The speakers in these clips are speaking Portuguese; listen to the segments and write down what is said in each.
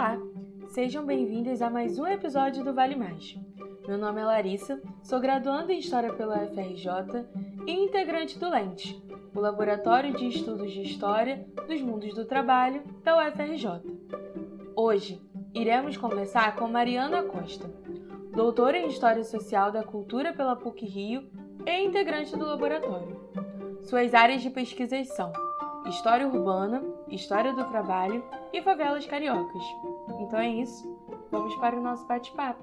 Olá, sejam bem-vindos a mais um episódio do Vale Mais. Meu nome é Larissa, sou graduanda em História pela UFRJ e integrante do Lente, o Laboratório de Estudos de História dos Mundos do Trabalho da UFRJ. Hoje, iremos conversar com Mariana Costa, doutora em História Social da Cultura pela PUC-Rio e integrante do laboratório. Suas áreas de pesquisa são História Urbana, História do Trabalho e Favelas Cariocas. Então é isso, vamos para o nosso bate-papo.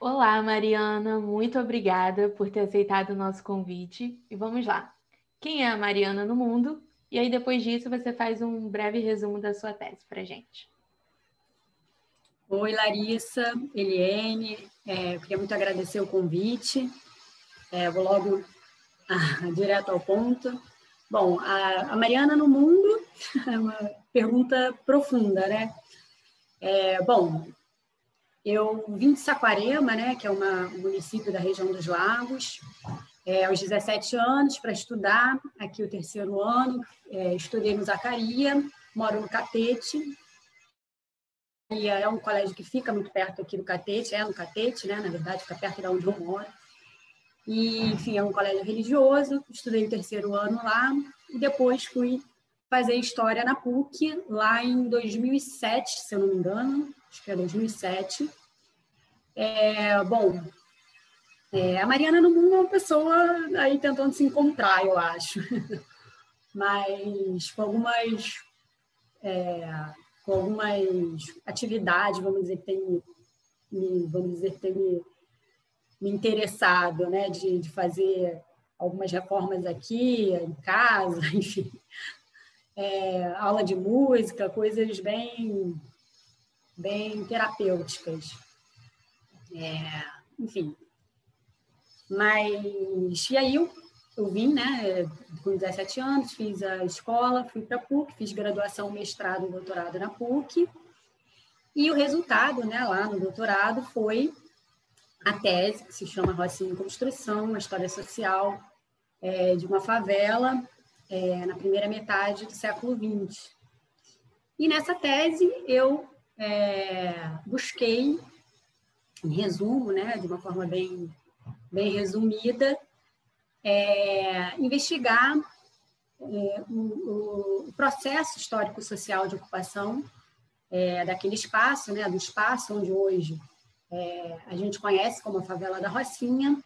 Olá, Mariana, muito obrigada por ter aceitado o nosso convite. E vamos lá. Quem é a Mariana no mundo? E aí, depois disso, você faz um breve resumo da sua tese para gente. Oi, Larissa, Eliane, é, queria muito agradecer o convite. É, vou logo ah, direto ao ponto. Bom, a, a, Mariana no mundo é uma pergunta profunda, né? É, bom, eu vim de Saquarema, né, que é uma, um município da região dos Lagos, é, aos 17 anos para estudar, aqui o terceiro ano, é, estudei no Zacaria, moro no Catete, e é um colégio que fica muito perto aqui do Catete, é no Catete, né? Na verdade, fica perto de onde eu moro. E, enfim, é um colégio religioso. Estudei o terceiro ano lá e depois fui fazer história na PUC lá em 2007, se eu não me engano, acho que é 2007. É, bom, é, a Mariana no mundo é uma pessoa aí tentando se encontrar, eu acho, mas com algumas é, com algumas atividades, vamos dizer, que tem vamos dizer, tem me interessado, né, de, de fazer algumas reformas aqui, em casa, enfim, é, aula de música, coisas bem, bem terapêuticas. É, enfim. Mas, e aí eu eu vim, né, com 17 anos, fiz a escola, fui para a PUC, fiz graduação, mestrado e doutorado na PUC. E o resultado, né, lá no doutorado foi a tese, que se chama Rocinha em Construção, uma história social é, de uma favela é, na primeira metade do século XX. E nessa tese eu é, busquei, em resumo, né, de uma forma bem, bem resumida, é, investigar é, o, o, processo histórico-social de ocupação é, daquele espaço, né, do espaço onde hoje é, a gente conhece como a favela da Rocinha,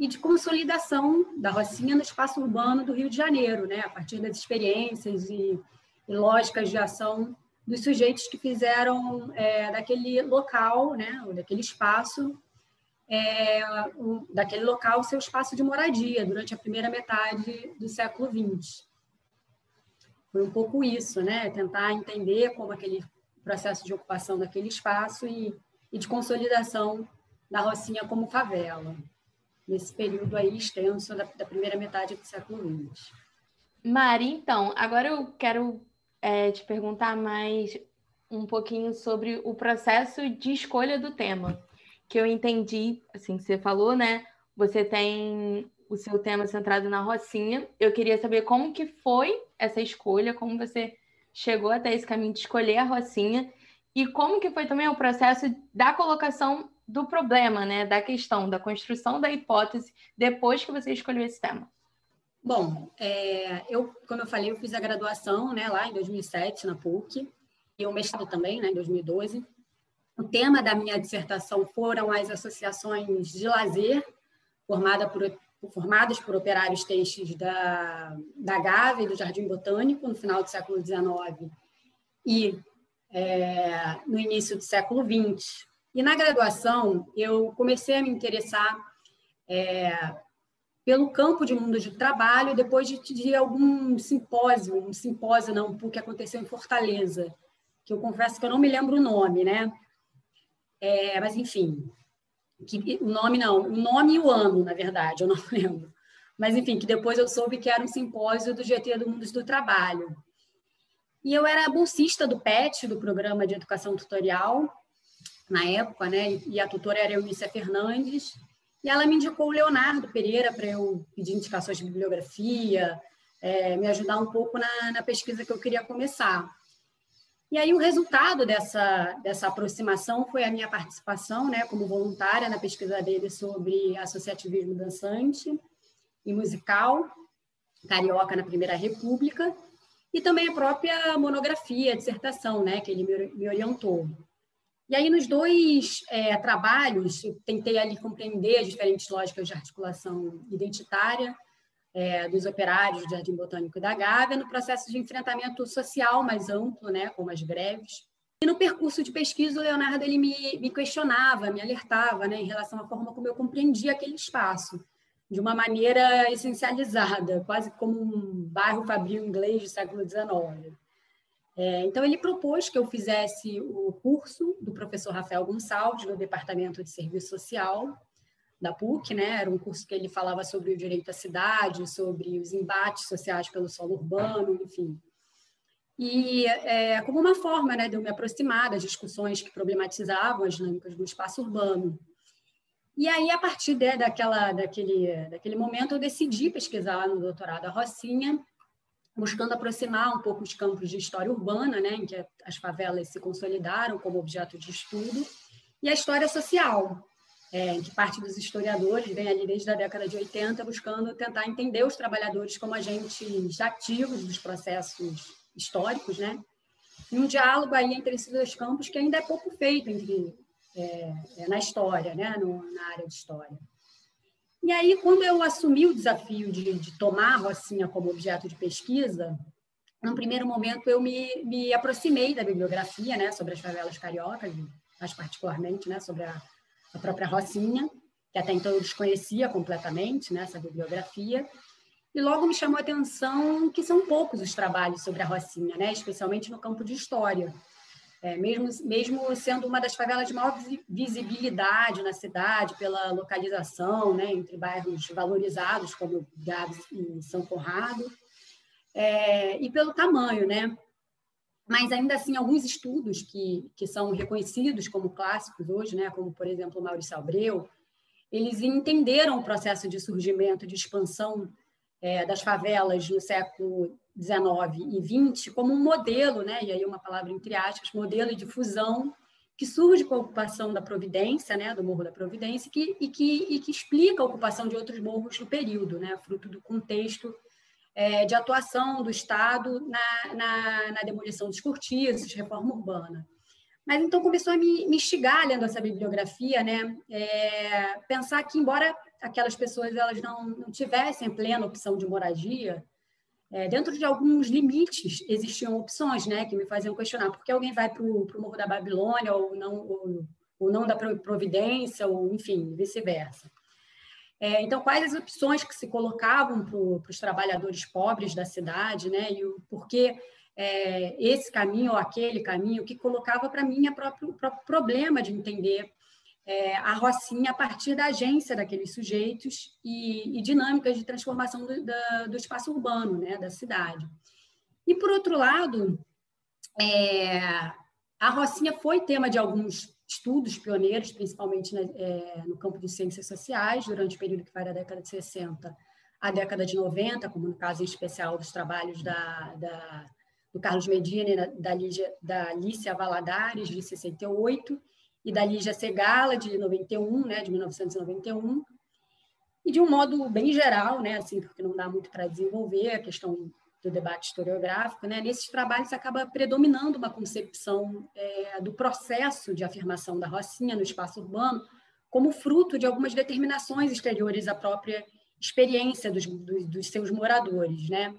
e de consolidação da Rocinha no espaço urbano do Rio de Janeiro, né, a partir das experiências e, e lógicas de ação dos sujeitos que fizeram é, daquele local, né, daquele espaço, é, um, daquele local seu espaço de moradia durante a primeira metade do século XX. Foi um pouco isso, né? Tentar entender como aquele processo de ocupação daquele espaço e, e de consolidação da Rocinha como favela, nesse período aí extenso da, da primeira metade do século XX. Mari, então, agora eu quero é, te perguntar mais um pouquinho sobre o processo de escolha do tema que eu entendi, assim, você falou, né? Você tem o seu tema centrado na Rocinha. Eu queria saber como que foi essa escolha, como você chegou até esse caminho de escolher a Rocinha e como que foi também o processo da colocação do problema, né, da questão, da construção da hipótese depois que você escolheu esse tema. Bom, é, eu, como eu falei, eu fiz a graduação, né, lá em 2007 na PUC e o mestrado também, né, em 2012. O tema da minha dissertação foram as associações de lazer, formada por, formadas por operários textos da, da Gávea e do Jardim Botânico, no final do século XIX e é, no início do século XX. E na graduação, eu comecei a me interessar é, pelo campo de mundo de trabalho depois de, de algum simpósio, um simpósio não, que aconteceu em Fortaleza, que eu confesso que eu não me lembro o nome, né? É, mas, enfim, que, o nome não, o nome e o ano, na verdade, eu não lembro. Mas, enfim, que depois eu soube que era um simpósio do GT do Mundos do Trabalho. E eu era bolsista do PET, do Programa de Educação Tutorial, na época, né? E a tutora era Eunice Fernandes. E ela me indicou o Leonardo Pereira para eu pedir indicações de bibliografia, é, me ajudar um pouco na, na pesquisa que eu queria começar. E aí o resultado dessa, dessa aproximação foi a minha participação né, como voluntária na pesquisa dele sobre associativismo dançante e musical, carioca na Primeira República, e também a própria monografia, a dissertação, né, que ele me, orientou. E aí, nos dois é, trabalhos, eu tentei ali compreender as diferentes lógicas de articulação identitária é, dos operários do Jardim Botânico da Gávea, no processo de enfrentamento social mais amplo, né, como as greves. E no percurso de pesquisa, o Leonardo ele me, me questionava, me alertava né, em relação à forma como eu compreendia aquele espaço de uma maneira essencializada, quase como um bairro fabril inglês do século XIX. É, então, ele propôs que eu fizesse o curso do professor Rafael Gonçalves, no Departamento de Serviço Social da PUC, né? Era um curso que ele falava sobre o direito à cidade, sobre os embates sociais pelo solo urbano, enfim. E é, como uma forma né, de eu me aproximar das discussões que problematizavam as dinâmicas do espaço urbano. E aí, a partir de, daquela, daquele, daquele momento, eu decidi pesquisar no doutorado a Rocinha, buscando aproximar um pouco os campos de história urbana, né, em que as favelas se consolidaram como objeto de estudo, e a história social, é, em que parte dos historiadores vem ali desde a década de 80 buscando tentar entender os trabalhadores como agentes ativos dos processos históricos, né? E um diálogo aí entre esses dois campos que ainda é pouco feito entre é, é, na história, né? No, na área de história. E aí, quando eu assumi o desafio de, de tomar a Rocinha como objeto de pesquisa, num primeiro momento eu me, me aproximei da bibliografia, né, sobre as favelas cariocas, mais particularmente, né, sobre a, a própria Rocinha, que até então eu desconhecia completamente, né, essa bibliografia, e logo me chamou a atenção que são poucos os trabalhos sobre a Rocinha, né, especialmente no campo de história. É, mesmo, mesmo sendo uma das favelas de maior visibilidade na cidade, pela localização, né, entre bairros valorizados, como Gabs e São Conrado, é, e pelo tamanho, né? Mas ainda assim, alguns estudos que, que são reconhecidos como clássicos hoje, né, como por exemplo Maurício Abreu, eles entenderam o processo de surgimento, de expansão é, das favelas no século 19 e 20 como um modelo, né, e aí uma palavra entre aspas, modelo de fusão que surge com a ocupação da Providência, né, do Morro da Providência, que, e, que, e que explica a ocupação de outros morros no período, né, fruto do contexto é, de atuação do Estado na, na, na, demolição dos cortiços, reforma urbana. Mas então começou a me, me instigar, lendo essa bibliografia, né, é, pensar que, embora aquelas pessoas elas não, não tivessem plena opção de moradia, é, dentro de alguns limites existiam opções né, que me faziam questionar por que alguém vai para o Morro da Babilônia ou não, ou, ou não da Providência, ou enfim, vice-versa. É, então, quais as opções que se colocavam para os trabalhadores pobres da cidade, né, e o porquê é, esse caminho ou aquele caminho, que colocava para mim o próprio, próprio problema de entender é, a Rocinha a partir da agência daqueles sujeitos e, e dinâmicas de transformação do, da, do, espaço urbano, né, da cidade. E, por outro lado, é, a Rocinha foi tema de alguns estudos pioneiros, principalmente é, no campo de ciências sociais, durante o período que vai da década de 60 à década de 90, como no caso em especial dos trabalhos da, da do Carlos Medina e da, Lígia, da Alicia Valadares, de 68, e da Lígia Segala, de 91, né, de 1991, e de um modo bem geral, né, assim, porque não dá muito para desenvolver a questão do debate historiográfico, né, nesses trabalhos acaba predominando uma concepção é, do processo de afirmação da Rocinha no espaço urbano como fruto de algumas determinações exteriores à própria experiência dos, dos, dos seus moradores, né?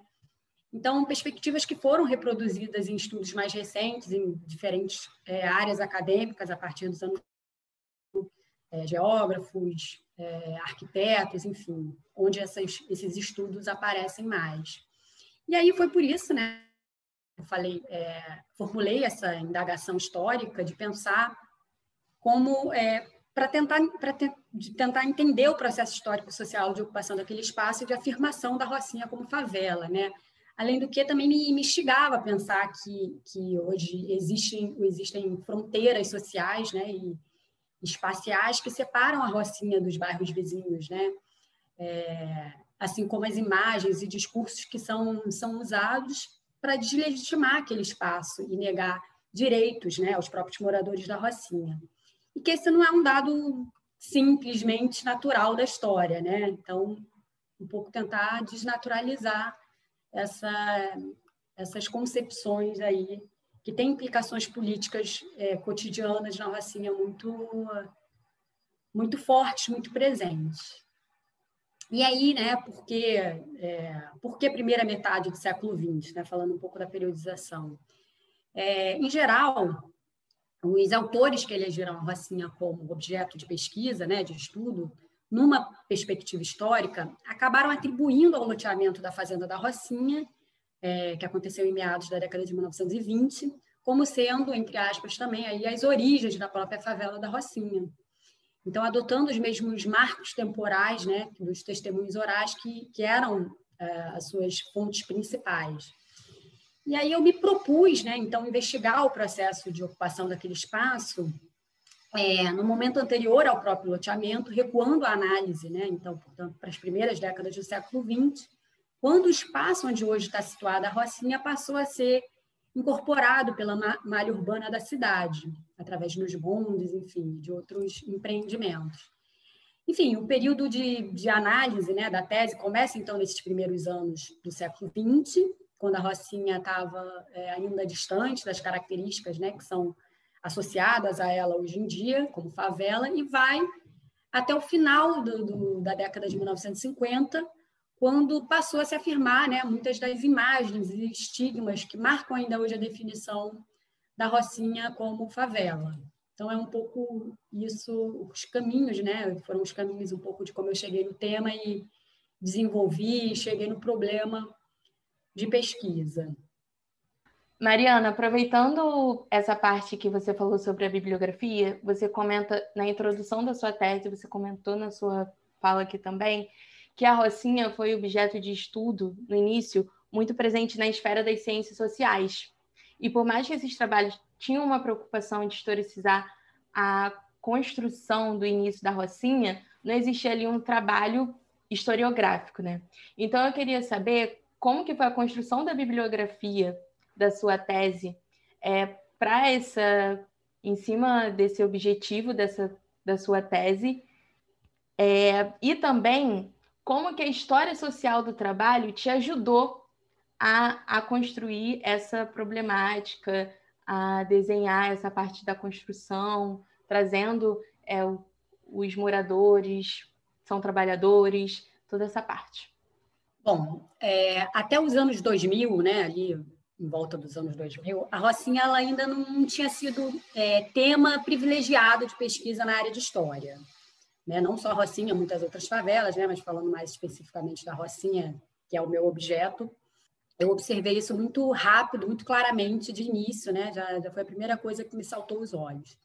Então, perspectivas que foram reproduzidas em estudos mais recentes, em diferentes é, áreas acadêmicas, a partir dos anos é, geógrafos, é, arquitetos, enfim, onde essas, esses estudos aparecem mais. E aí foi por isso, né? Eu falei, é, formulei essa indagação histórica de pensar como é, para tentar, te, tentar entender o processo histórico social de ocupação daquele espaço e de afirmação da Rocinha como favela, né? Além do que, também me, instigava a pensar que, que hoje existem, existem fronteiras sociais né, e espaciais que separam a Rocinha dos bairros vizinhos. Né? É, assim como as imagens e discursos que são, são usados para deslegitimar aquele espaço e negar direitos né, aos próprios moradores da Rocinha. E que esse não é um dado simplesmente natural da história, né? Então, um pouco tentar desnaturalizar essa, essas concepções aí que têm implicações políticas é, cotidianas na Rocinha muito, muito fortes, muito presentes. E aí, né, porque, é, por que primeira metade do século XX, né, falando um pouco da periodização? É, em geral, os autores que elegeram a Rocinha como objeto de pesquisa, né, de estudo, numa perspectiva histórica, acabaram atribuindo ao loteamento da Fazenda da Rocinha, é, que aconteceu em meados da década de 1920, como sendo, entre aspas, também aí as origens da própria favela da Rocinha. Então, adotando os mesmos marcos temporais né, dos testemunhos orais que, que eram é, as suas fontes principais. E aí eu me propus, né, então, investigar o processo de ocupação daquele espaço é, no momento anterior ao próprio loteamento, recuando a análise, né, então, portanto, para as primeiras décadas do século XX, quando o espaço onde hoje está situada a Rocinha passou a ser incorporado pela malha urbana da cidade, através dos bondes, enfim, de outros empreendimentos. Enfim, o período de, de análise né, da tese começa, então, nesses primeiros anos do século XX, quando a Rocinha estava é, ainda distante das características né, que são associadas a ela hoje em dia, como favela, e vai até o final do, do, da década de 1950, quando passou a se afirmar né, muitas das imagens e estigmas que marcam ainda hoje a definição da Rocinha como favela. Então, é um pouco isso, os caminhos, né? Foram os caminhos um pouco de como eu cheguei no tema e desenvolvi, cheguei no problema de pesquisa. Mariana, aproveitando essa parte que você falou sobre a bibliografia, você comenta na introdução da sua tese, você comentou na sua fala aqui também, que a Rocinha foi objeto de estudo, no início, muito presente na esfera das ciências sociais. E por mais que esses trabalhos tinham uma preocupação de historicizar a construção do início da Rocinha, não existia ali um trabalho historiográfico, né? Então eu queria saber como que foi a construção da bibliografia da sua tese é, para essa, em cima desse objetivo dessa da sua tese, é, e também como que a história social do trabalho te ajudou a, a construir essa problemática, a desenhar essa parte da construção, trazendo é, os moradores, são trabalhadores, toda essa parte. Bom, é, até os anos 2000, né, ali em volta dos anos 2000, a Rocinha ela ainda não tinha sido é, tema privilegiado de pesquisa na área de história né? não só a Rocinha, muitas outras favelas, né? mas falando mais especificamente da Rocinha, que é o meu objeto, eu observei isso muito rápido, muito claramente de início, né? já, já foi a primeira coisa que me saltou os olhos.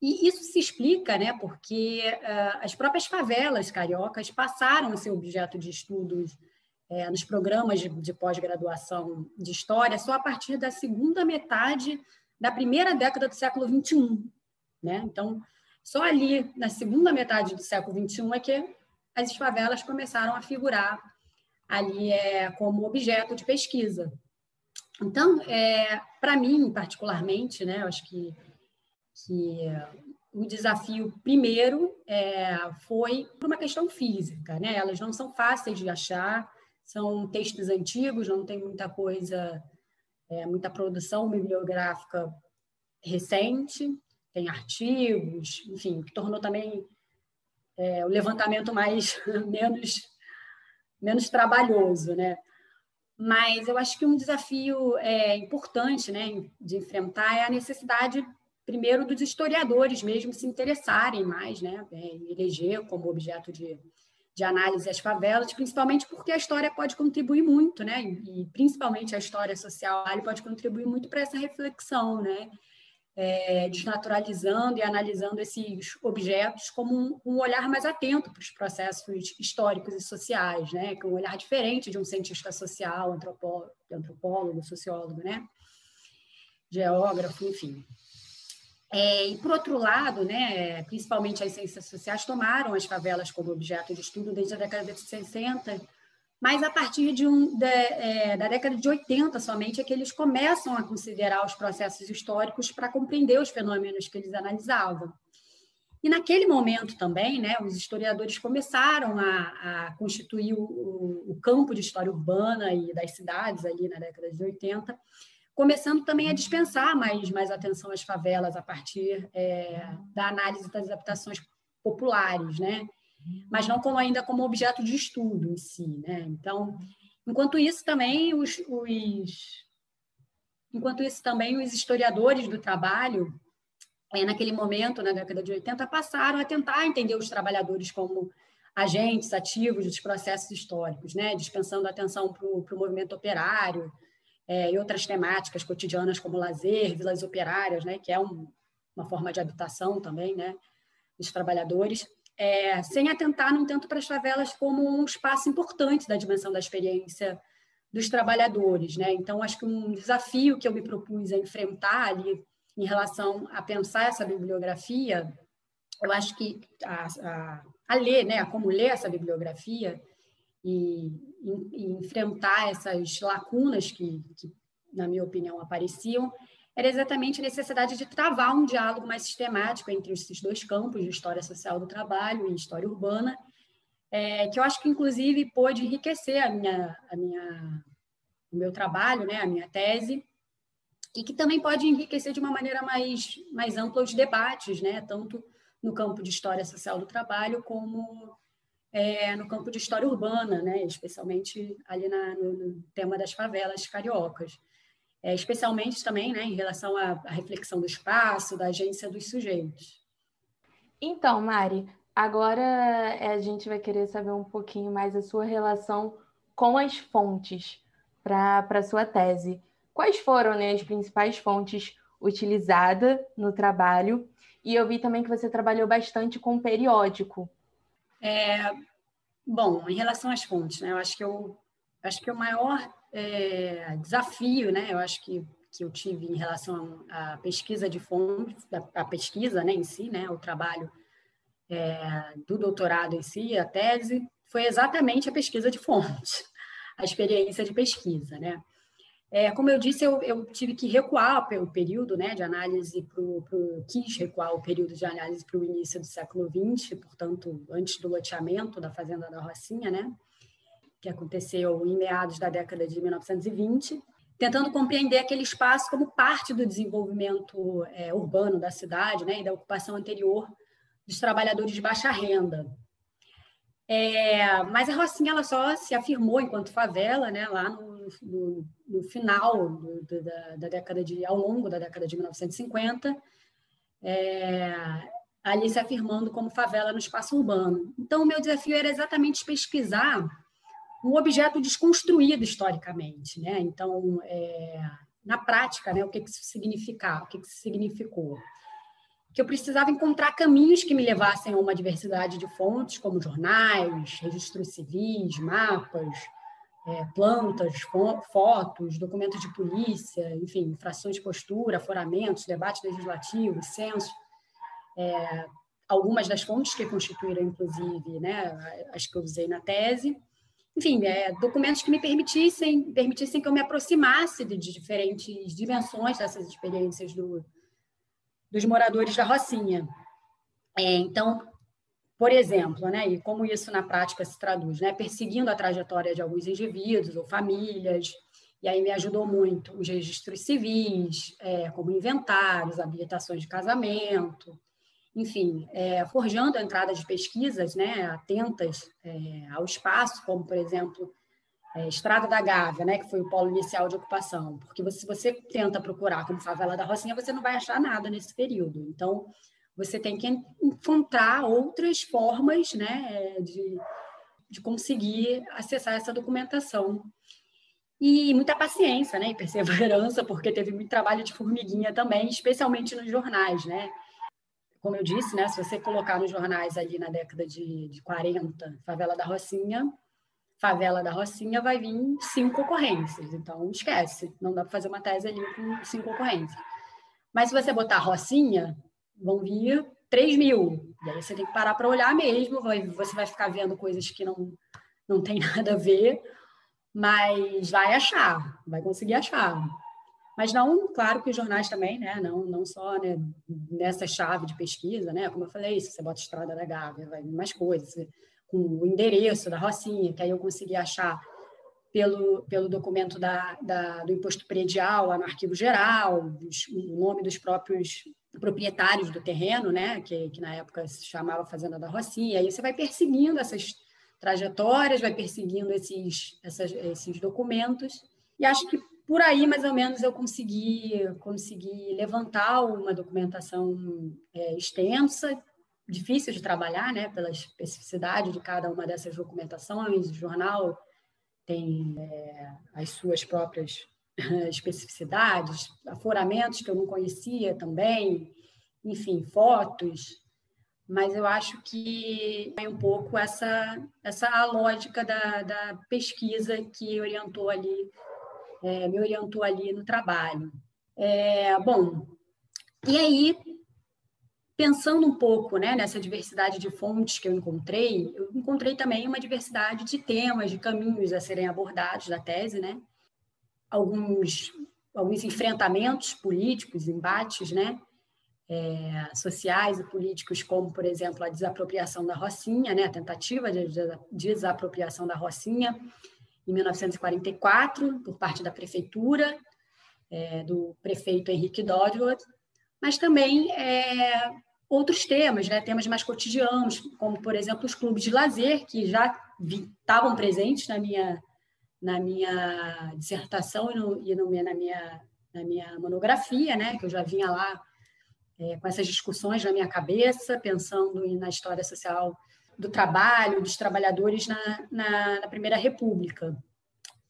E isso se explica né, porque uh, as próprias favelas cariocas passaram a ser objeto de estudos é, nos programas de, de pós-graduação de História só a partir da segunda metade da primeira década do século XXI. Né? Então, só ali, na segunda metade do século XXI, é que as favelas começaram a figurar ali é, como objeto de pesquisa. Então, é, para mim, particularmente, né, eu acho que, que o desafio primeiro é, foi por uma questão física. Né? Elas não são fáceis de achar, são textos antigos, não tem muita coisa, é, muita produção bibliográfica recente tem artigos, enfim, que tornou também é, o levantamento mais menos menos trabalhoso, né? Mas eu acho que um desafio é, importante, né, de enfrentar é a necessidade primeiro dos historiadores mesmo se interessarem mais, né, é, eleger como objeto de, de análise as favelas, principalmente porque a história pode contribuir muito, né, e, e principalmente a história social pode contribuir muito para essa reflexão, né, é, desnaturalizando e analisando esses objetos como um, um olhar mais atento para os processos históricos e sociais, né? com um olhar diferente de um cientista social, antropólogo, antropólogo sociólogo, né? geógrafo, enfim. É, e, por outro lado, né, principalmente as ciências sociais tomaram as favelas como objeto de estudo desde a década de 60, mas a partir de um, de, é, da década de 80 somente é que eles começam a considerar os processos históricos para compreender os fenômenos que eles analisavam. E naquele momento também, né, os historiadores começaram a, a constituir o, o, campo de história urbana e das cidades ali na década de 80, começando também a dispensar mais, mais atenção às favelas a partir é, da análise das adaptações populares, né? mas não como ainda como objeto de estudo em si. Né? Então, enquanto isso também os, os enquanto isso também os historiadores do trabalho é, naquele momento, na década de 80, passaram a tentar entender os trabalhadores como agentes ativos dos processos históricos, né? dispensando atenção para o movimento operário é, e outras temáticas cotidianas como lazer, vilas operárias, né? que é um, uma forma de habitação também né? dos trabalhadores, é, sem atentar, no entanto, para as favelas como um espaço importante da dimensão da experiência dos trabalhadores. Né? Então, acho que um desafio que eu me propus a enfrentar ali em relação a pensar essa bibliografia, eu acho que a, a, a ler, né, a como ler essa bibliografia e, e, enfrentar essas lacunas que, que, na minha opinião, apareciam, era exatamente a necessidade de travar um diálogo mais sistemático entre esses dois campos de história social do trabalho e história urbana, é, que eu acho que, inclusive, pôde enriquecer a minha, a minha, o meu trabalho, né, a minha tese, e que também pode enriquecer de uma maneira mais, mais ampla os debates, né? tanto no campo de história social do trabalho, como é, no campo de história urbana, né? especialmente ali na, no, tema das favelas cariocas. É, especialmente também né, em relação à, à reflexão do espaço, da agência dos sujeitos. Então, Mari, agora é, a gente vai querer saber um pouquinho mais a sua relação com as fontes para a sua tese. Quais foram né, as principais fontes utilizadas no trabalho? E eu vi também que você trabalhou bastante com periódico. É, bom, em relação às fontes, né, eu acho que eu acho que o maior é, desafio, né, eu acho que que eu tive em relação à pesquisa de fontes, a pesquisa, né, em si, né, o trabalho é, do doutorado em si, a tese, foi exatamente a pesquisa de fontes, a experiência de pesquisa, né? É, como eu disse, eu, eu, tive que recuar o período né, de análise para o. quis recuar o período de análise para o início do século XX, portanto, antes do loteamento da Fazenda da Rocinha, né, que aconteceu em meados da década de 1920, tentando compreender aquele espaço como parte do desenvolvimento é, urbano da cidade né, e da ocupação anterior dos trabalhadores de baixa renda. É, mas a Rocinha ela só se afirmou enquanto favela né, lá no no, no final do, do, da, da, década de, ao longo da década de 1950, é, ali se afirmando como favela no espaço urbano. Então, o meu desafio era exatamente pesquisar um objeto desconstruído historicamente, né? Então, é, na prática, né, o que, que isso significava, o que, que isso significou? Que eu precisava encontrar caminhos que me levassem a uma diversidade de fontes, como jornais, registros civis, mapas, é, plantas, fotos, documentos de polícia, enfim, infrações de postura, aforamentos, debates legislativos, censo, é, algumas das fontes que constituíram, inclusive, né, as que eu usei na tese, enfim, é, documentos que me permitissem, permitissem que eu me aproximasse de, de diferentes dimensões dessas experiências do, dos moradores da Rocinha. É, então, por exemplo, né, e como isso na prática se traduz, né, perseguindo a trajetória de alguns indivíduos ou famílias, e aí me ajudou muito os registros civis, é, como inventários, habilitações de casamento, enfim, é, forjando a entrada de pesquisas né, atentas é, ao espaço, como, por exemplo, é, Estrada da Gávea, né, que foi o polo inicial de ocupação, porque se você tenta procurar como favela da Rocinha, você não vai achar nada nesse período. Então, você tem que encontrar outras formas né, de, de conseguir acessar essa documentação. E muita paciência né, e perseverança, porque teve muito trabalho de formiguinha também, especialmente nos jornais. Né? Como eu disse, né, se você colocar nos jornais ali na década de, de 40, Favela da Rocinha, Favela da Rocinha vai vir cinco ocorrências. Então, esquece, não dá para fazer uma tese ali com cinco ocorrências. Mas se você botar Rocinha, vão vir 3 mil. E aí você tem que parar para olhar mesmo, vai, você vai ficar vendo coisas que não, não tem nada a ver, mas vai achar, vai conseguir achar. Mas não, claro que os jornais também, né? Não, não só né, nessa chave de pesquisa, né? Como eu falei, se você bota Estrada da Gávea, vai mais coisas, com o endereço da Rocinha, que aí eu consegui achar pelo, pelo documento da, da, do imposto predial lá no arquivo geral, os, o nome dos próprios proprietários do terreno, né? Que, que na época se chamava Fazenda da Rocinha. Aí você vai perseguindo essas trajetórias, vai perseguindo esses, essas, esses documentos. E acho que por aí, mais ou menos, eu consegui, consegui levantar uma documentação é, extensa, difícil de trabalhar, né, pela especificidade de cada uma dessas documentações. O jornal tem é, as suas próprias especificidades, aforamentos que eu não conhecia também, enfim, fotos. Mas eu acho que é um pouco essa, essa lógica da, da pesquisa que orientou ali é, me orientou ali no trabalho. É, bom, e aí, pensando um pouco né, nessa diversidade de fontes que eu encontrei, eu encontrei também uma diversidade de temas, de caminhos a serem abordados da tese, né? Alguns, alguns enfrentamentos políticos, embates, né? É, sociais e políticos, como, por exemplo, a desapropriação da Rocinha, né? a tentativa de desapropriação da Rocinha, em 1944, por parte da prefeitura, é, do prefeito Henrique Dodworth, mas também é, outros temas, né, temas mais cotidianos, como, por exemplo, os clubes de lazer, que já estavam presentes na minha, na minha dissertação e, no, e no, na, minha, na minha monografia, né, que eu já vinha lá é, com essas discussões na minha cabeça, pensando na história social do trabalho, dos trabalhadores na, na, na Primeira República.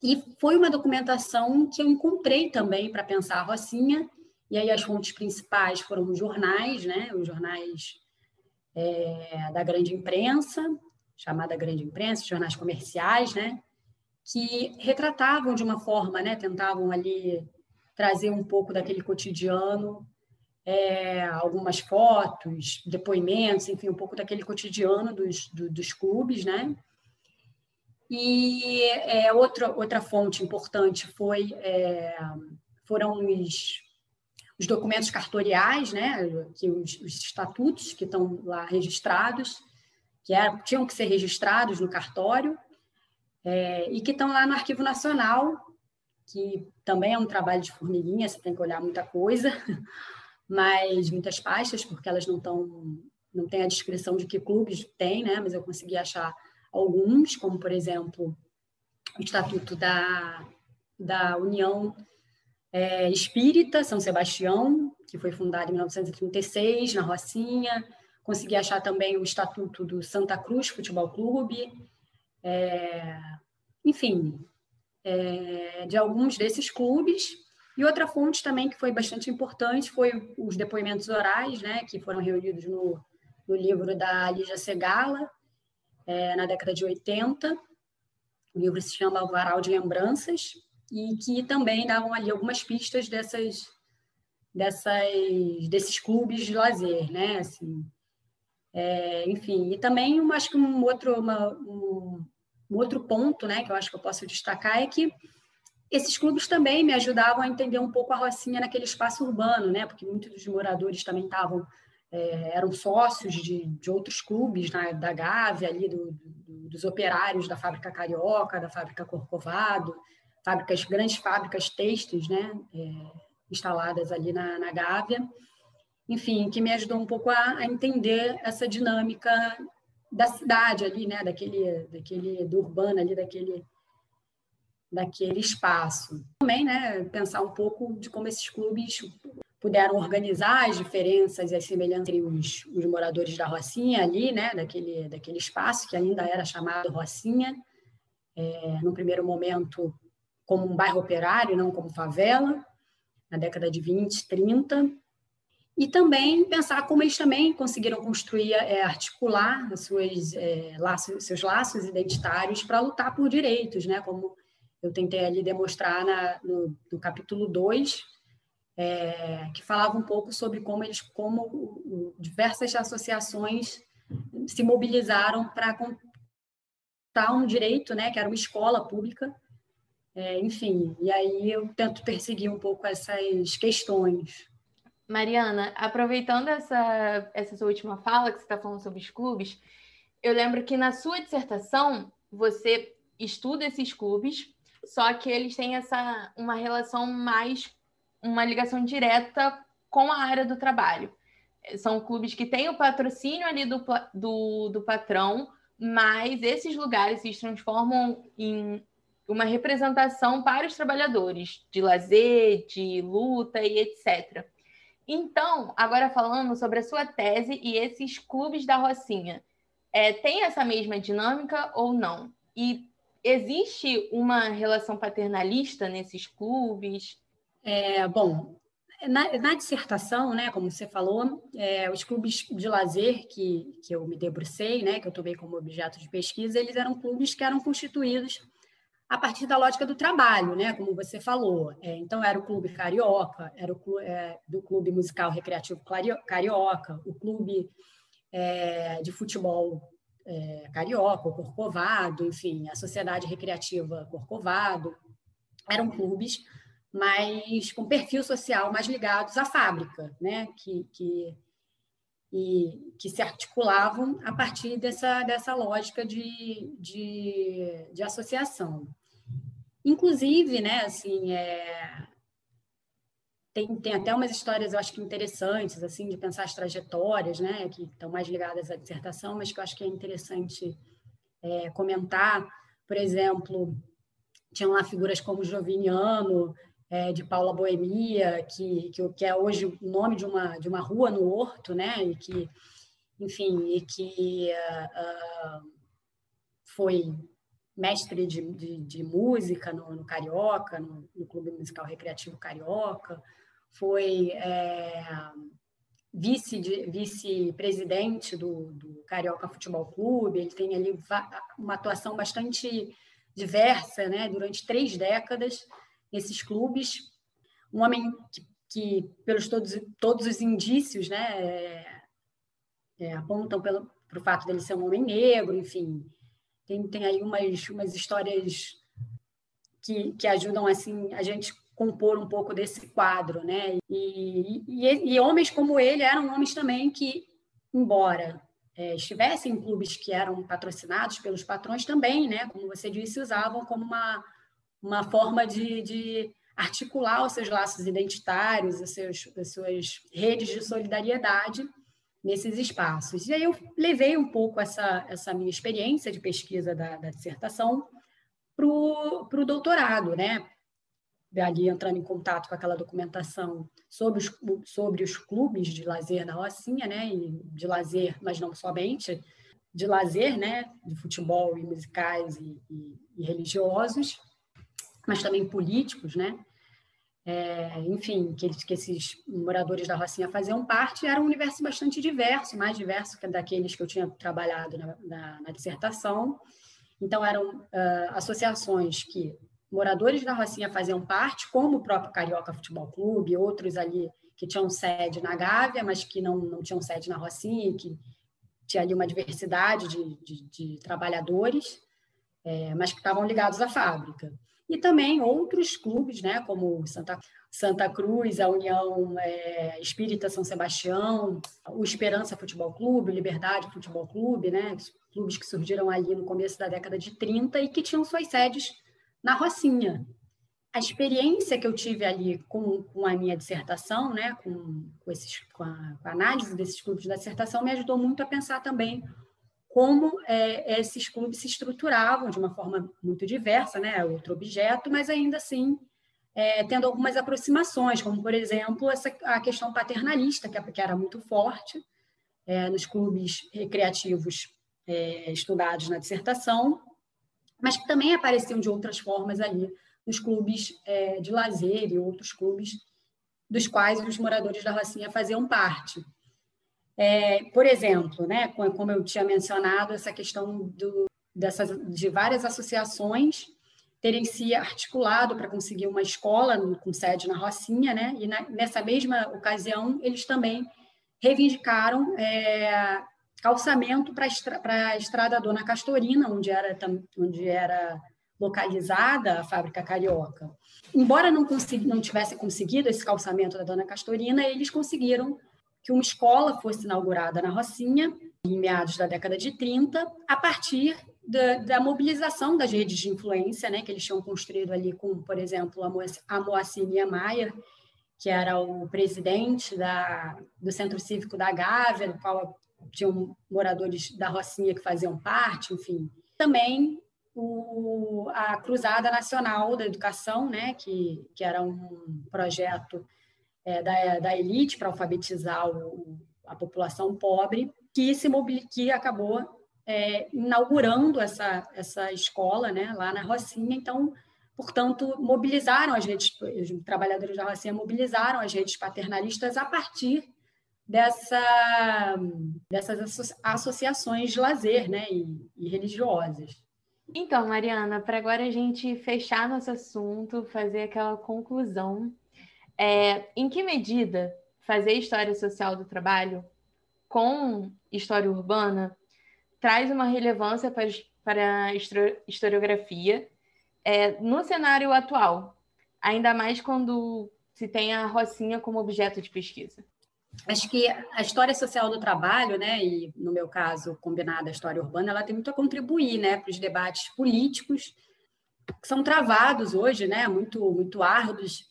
E foi uma documentação que eu encontrei também para pensar a Rocinha, e aí as fontes principais foram os jornais, né? os jornais é, da grande imprensa, chamada grande imprensa, jornais comerciais, né? Que retratavam de uma forma, né? tentavam ali trazer um pouco daquele cotidiano é, algumas fotos, depoimentos, enfim, um pouco daquele cotidiano dos, do, dos clubes, né? E é, outra, outra fonte importante foi, é, foram os, os documentos cartoriais, né? que os, os estatutos que estão lá registrados, que eram, tinham que ser registrados no cartório, é, e que estão lá no Arquivo Nacional, que também é um trabalho de formiguinha, você tem que olhar muita coisa, mas muitas pastas, porque elas não estão não tem a descrição de que clubes tem, né? Mas eu consegui achar alguns, como por exemplo o estatuto da, da União é, Espírita São Sebastião, que foi fundada em 1936 na Rocinha. Consegui achar também o estatuto do Santa Cruz Futebol Clube. É, enfim, é, de alguns desses clubes e outra fonte também que foi bastante importante foi os depoimentos orais, né, que foram reunidos no, no livro da Lígia Segala, é, na década de 80. O livro se chama Alvaral de Lembranças, e que também davam ali algumas pistas dessas, dessas, desses clubes de lazer, né? Assim, é, enfim, e também acho que um outro, uma, um, um outro ponto né, que eu acho que eu posso destacar é que esses clubes também me ajudavam a entender um pouco a Rocinha naquele espaço urbano, né? Porque muitos dos moradores também estavam é, eram sócios de, de outros clubes né? da Gávea ali do, do, dos operários da fábrica Carioca, da fábrica Corcovado, fábricas grandes fábricas têxteis, né? É, instaladas ali na, na Gávea. Enfim, que me ajudou um pouco a, a entender essa dinâmica da cidade ali, né? Daquele, daquele do urbano ali, daquele daquele espaço. Também, né, pensar um pouco de como esses clubes puderam organizar as diferenças e as semelhanças entre os, os moradores da Rocinha ali, né, daquele, daquele espaço que ainda era chamado Rocinha, é, no primeiro momento como um bairro operário, não como favela, na década de 20, 30, e também pensar como eles também conseguiram construir, é, articular suas, é, laços, seus laços identitários para lutar por direitos, né? como eu tentei ali demonstrar na, no, no capítulo 2, é, que falava um pouco sobre como eles, como diversas associações se mobilizaram para um direito, né, que era uma escola pública, é, enfim, e aí eu tento perseguir um pouco essas questões. Mariana, aproveitando essa, essa sua última fala, que você está falando sobre os clubes, eu lembro que na sua dissertação você estuda esses clubes, só que eles têm essa uma relação mais, uma ligação direta com a área do trabalho. São clubes que têm o patrocínio ali do, do, do patrão, mas esses lugares se transformam em uma representação para os trabalhadores de lazer, de luta e etc. Então, agora falando sobre a sua tese e esses clubes da Rocinha, é, tem essa mesma dinâmica ou não? E existe uma relação paternalista nesses clubes? É, bom, na, na, dissertação, né, como você falou, é, os clubes de lazer que, que eu me debrucei, né, que eu tomei como objeto de pesquisa, eles eram clubes que eram constituídos a partir da lógica do trabalho, né, como você falou. É, então, era o Clube Carioca, era o clube, é, do Clube Musical Recreativo Carioca, o Clube é, de Futebol é, Carioca, o Corcovado, enfim, a Sociedade Recreativa Corcovado. Eram clubes mas com perfil social mais ligados à fábrica, né? que, que, e, que se articulavam a partir dessa, dessa lógica de, de, de associação. Inclusive, né, assim, é, tem, tem até umas histórias, eu acho que interessantes, assim, de pensar as trajetórias, né, que estão mais ligadas à dissertação, mas que eu acho que é interessante é, comentar. Por exemplo, tinham lá figuras como Joviniano, é, de Paula Boemia, que, que, que, é hoje o nome de uma, de uma rua no Horto, né? E que, enfim, e que uh, uh, foi mestre de, de, de música no, no Carioca, no, no, Clube Musical Recreativo Carioca, foi é, vice-presidente vice do, do Carioca Futebol Clube, ele tem ali uma atuação bastante diversa, né? Durante três décadas, nesses clubes. Um homem que, que pelos todos, todos os indícios, né, é, é, apontam para o fato dele ser um homem negro, enfim. Tem, tem aí umas, umas histórias que, que ajudam assim a gente compor um pouco desse quadro, né? E, e, e homens como ele eram homens também que, embora é, estivessem em clubes que eram patrocinados pelos patrões também, né? Como você disse, usavam como uma uma forma de, de articular os seus laços identitários, os seus, as suas redes de solidariedade nesses espaços. E aí eu levei um pouco essa, essa minha experiência de pesquisa da, da dissertação para o doutorado, né? Ali entrando em contato com aquela documentação sobre os, sobre os clubes de lazer da Rocinha, né? E de lazer, mas não somente, de lazer, né? De futebol e musicais e, e, e religiosos mas também políticos, né? É, enfim, que, que esses moradores da Rocinha faziam parte, era um universo bastante diverso, mais diverso que daqueles que eu tinha trabalhado na, na, na dissertação. Então, eram uh, associações que moradores da Rocinha faziam parte, como o próprio Carioca Futebol Clube, outros ali que tinham sede na Gávea, mas que não, não tinham sede na Rocinha, que tinha ali uma diversidade de, de, de trabalhadores, é, mas que estavam ligados à fábrica e também outros clubes, né, como Santa, Santa Cruz, a União é, Espírita São Sebastião, o Esperança Futebol Clube, Liberdade Futebol Clube, né, clubes que surgiram ali no começo da década de 30 e que tinham suas sedes na Rocinha. A experiência que eu tive ali com, com a minha dissertação, né, com, com, esses, com, a, com a análise desses clubes da dissertação, me ajudou muito a pensar também como é, esses clubes se estruturavam de uma forma muito diversa, né, outro objeto, mas ainda assim é, tendo algumas aproximações, como por exemplo essa a questão paternalista que, que era muito forte é, nos clubes recreativos é, estudados na dissertação, mas que também apareciam de outras formas ali nos clubes é, de lazer e outros clubes dos quais os moradores da Rocinha faziam parte. É, por exemplo, né, como eu tinha mencionado, essa questão do, dessas, de várias associações terem se articulado para conseguir uma escola com sede na Rocinha, né? E na, nessa mesma ocasião eles também reivindicaram é, calçamento para a estrada Dona Castorina, onde era, onde era localizada a fábrica carioca. Embora não, consegui, não tivesse conseguido esse calçamento da Dona Castorina, eles conseguiram que uma escola fosse inaugurada na Rocinha, em meados da década de 30, a partir da, da mobilização das redes de influência, né, que eles tinham construído ali com, por exemplo, a Moacir Niemeyer, que era o presidente da, do Centro Cívico da Gávea, do qual tinham moradores da Rocinha que faziam parte, enfim. Também o, a Cruzada Nacional da Educação, né, que, que era um projeto é, da, da elite para alfabetizar o, a população pobre, que se que acabou é, inaugurando essa, essa escola né, lá na Rocinha. Então, portanto, mobilizaram as redes, os trabalhadores da Rocinha mobilizaram as redes paternalistas a partir dessa, dessas associações de lazer né, e, e religiosas. Então, Mariana, para agora a gente fechar nosso assunto, fazer aquela conclusão, é, em que medida fazer história social do trabalho com história urbana traz uma relevância para, para a historiografia é, no cenário atual, ainda mais quando se tem a Rocinha como objeto de pesquisa? acho que a história social do trabalho, né, e no meu caso combinada a história urbana, ela tem muito a contribuir, né, para os debates políticos que são travados hoje, né, muito muito árduos.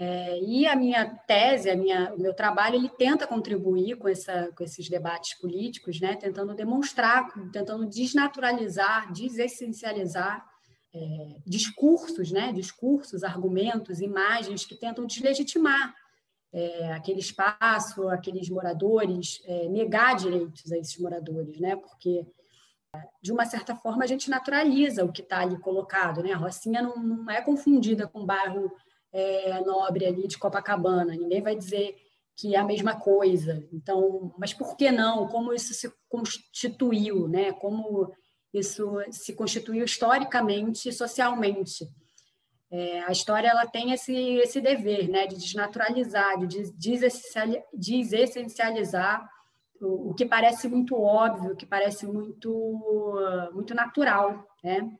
É, e a minha tese, a minha, o meu trabalho, ele tenta contribuir com, essa, com esses debates políticos, né, tentando demonstrar, tentando desnaturalizar, desessencializar é, discursos, né, discursos, argumentos, imagens que tentam deslegitimar é, aquele espaço, aqueles moradores, é, negar direitos a esses moradores, né? Porque de uma certa forma a gente naturaliza o que está ali colocado, né? A Rocinha não, não é confundida com o bairro é, nobre ali de Copacabana. Ninguém vai dizer que é a mesma coisa. Então, mas por que não? Como isso se constituiu, né? Como isso se constituiu historicamente e socialmente. É, a história ela tem esse, esse dever né, de desnaturalizar, de desessencializar o, o que parece muito óbvio, o que parece muito, muito natural, né?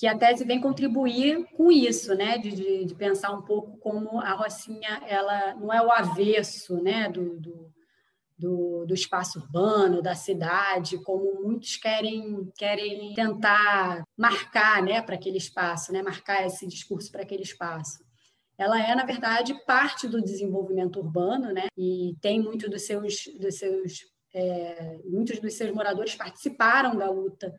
Que a tese vem contribuir com isso, né? De, de, de, pensar um pouco como a Rocinha ela não é o avesso né? do, do do, do espaço urbano, da cidade, como muitos querem, querem tentar marcar né, para aquele espaço, né, marcar esse discurso para aquele espaço. Ela é, na verdade, parte do desenvolvimento urbano, né, e tem muito dos seus, dos seus é, muitos dos seus moradores participaram da luta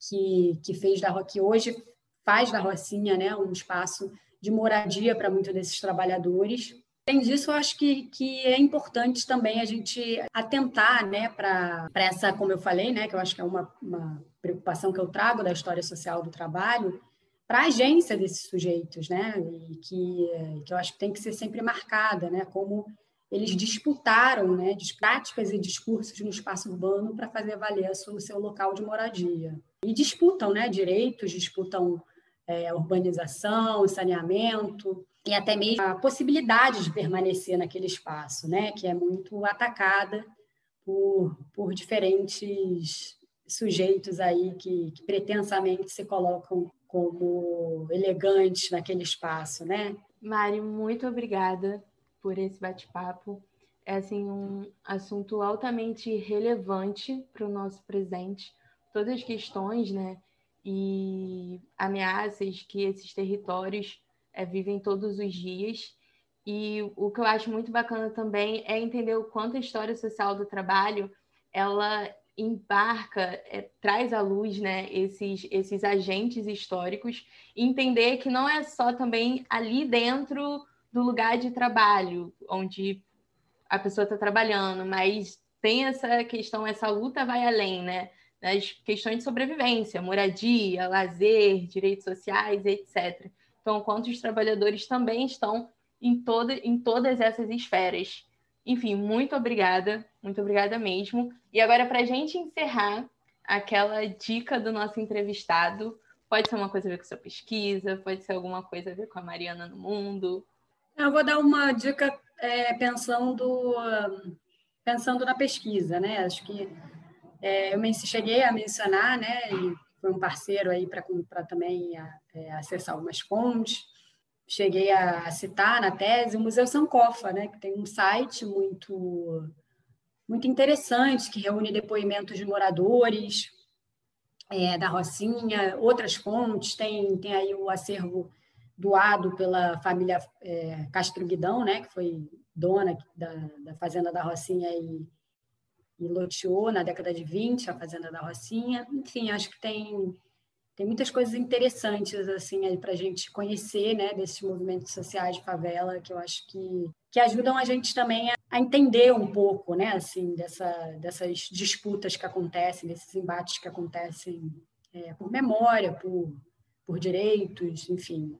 que, que fez da que hoje faz da Rocinha né, um espaço de moradia para muitos desses trabalhadores Além disso, eu acho que, que é importante também a gente atentar né, para essa, como eu falei, né, que eu acho que é uma, uma preocupação que eu trago da história social do trabalho, para a agência desses sujeitos, né, e que, que eu acho que tem que ser sempre marcada, né, como eles disputaram né, práticas e discursos no espaço urbano para fazer valer o seu local de moradia. E disputam né, direitos, disputam é, urbanização, saneamento, e até mesmo a possibilidade de permanecer naquele espaço, né, que é muito atacada por, por diferentes sujeitos aí que, que pretensamente se colocam como elegantes naquele espaço, né? Mari, muito obrigada por esse bate-papo. É assim um assunto altamente relevante para o nosso presente. Todas as questões, né, e ameaças que esses territórios é, vivem todos os dias. E o que eu acho muito bacana também é entender o quanto a história social do trabalho ela embarca, é, traz à luz né, esses, esses agentes históricos, entender que não é só também ali dentro do lugar de trabalho, onde a pessoa está trabalhando, mas tem essa questão, essa luta vai além, né? Das questões de sobrevivência, moradia, lazer, direitos sociais, etc. Então, quanto os trabalhadores também estão em, toda, em todas essas esferas. Enfim, muito obrigada, muito obrigada mesmo. E agora, para a gente encerrar, aquela dica do nosso entrevistado, pode ser uma coisa a ver com sua pesquisa, pode ser alguma coisa a ver com a Mariana no mundo. Eu vou dar uma dica é, pensando pensando na pesquisa, né? Acho que é, eu cheguei a mencionar, né? E foi um parceiro aí para também é, acessar algumas fontes. Cheguei a citar na tese o Museu Sankofa, né? Que tem um site muito muito interessante que reúne depoimentos de moradores é, da Rocinha, outras fontes. Tem tem aí o acervo doado pela família é, Castro Guidão, né? Que foi dona da, da fazenda da Rocinha e e loteou na década de 20 a Fazenda da Rocinha. Enfim, acho que tem, tem muitas coisas interessantes assim para a gente conhecer né, desses movimentos sociais de favela que eu acho que, que ajudam a gente também a, a entender um pouco né, assim, dessa, dessas disputas que acontecem, desses embates que acontecem é, por memória, por, por direitos, enfim,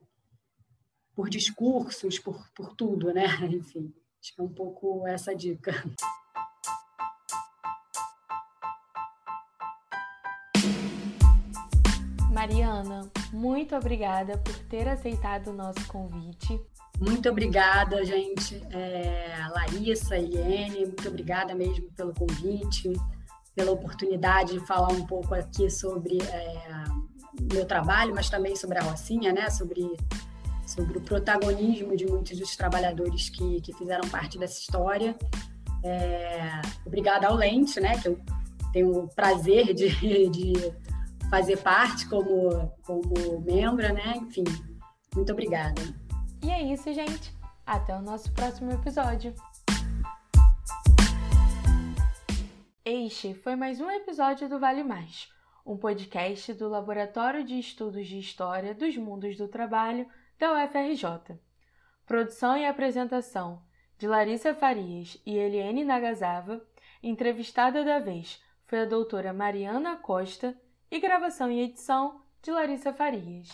por discursos, por, por tudo, né? Enfim, acho que é um pouco essa dica. Mariana, muito obrigada por ter aceitado o nosso convite. Muito obrigada, gente. É, Larissa, Eliane, muito obrigada mesmo pelo convite, pela oportunidade de falar um pouco aqui sobre é, meu trabalho, mas também sobre a Rocinha, né? sobre, sobre o protagonismo de muitos dos trabalhadores que, que fizeram parte dessa história. É, obrigada ao Lente, né? que eu tenho o prazer de, de fazer parte como, como membro, né? Enfim, muito obrigada. E é isso, gente. Até o nosso próximo episódio. Este foi mais um episódio do Vale Mais, um podcast do Laboratório de Estudos de História dos Mundos do Trabalho da UFRJ. Produção e apresentação de Larissa Farias e Eliane Nagasava. Entrevistada da vez foi a doutora Mariana Costa e gravação e edição de Larissa Farias.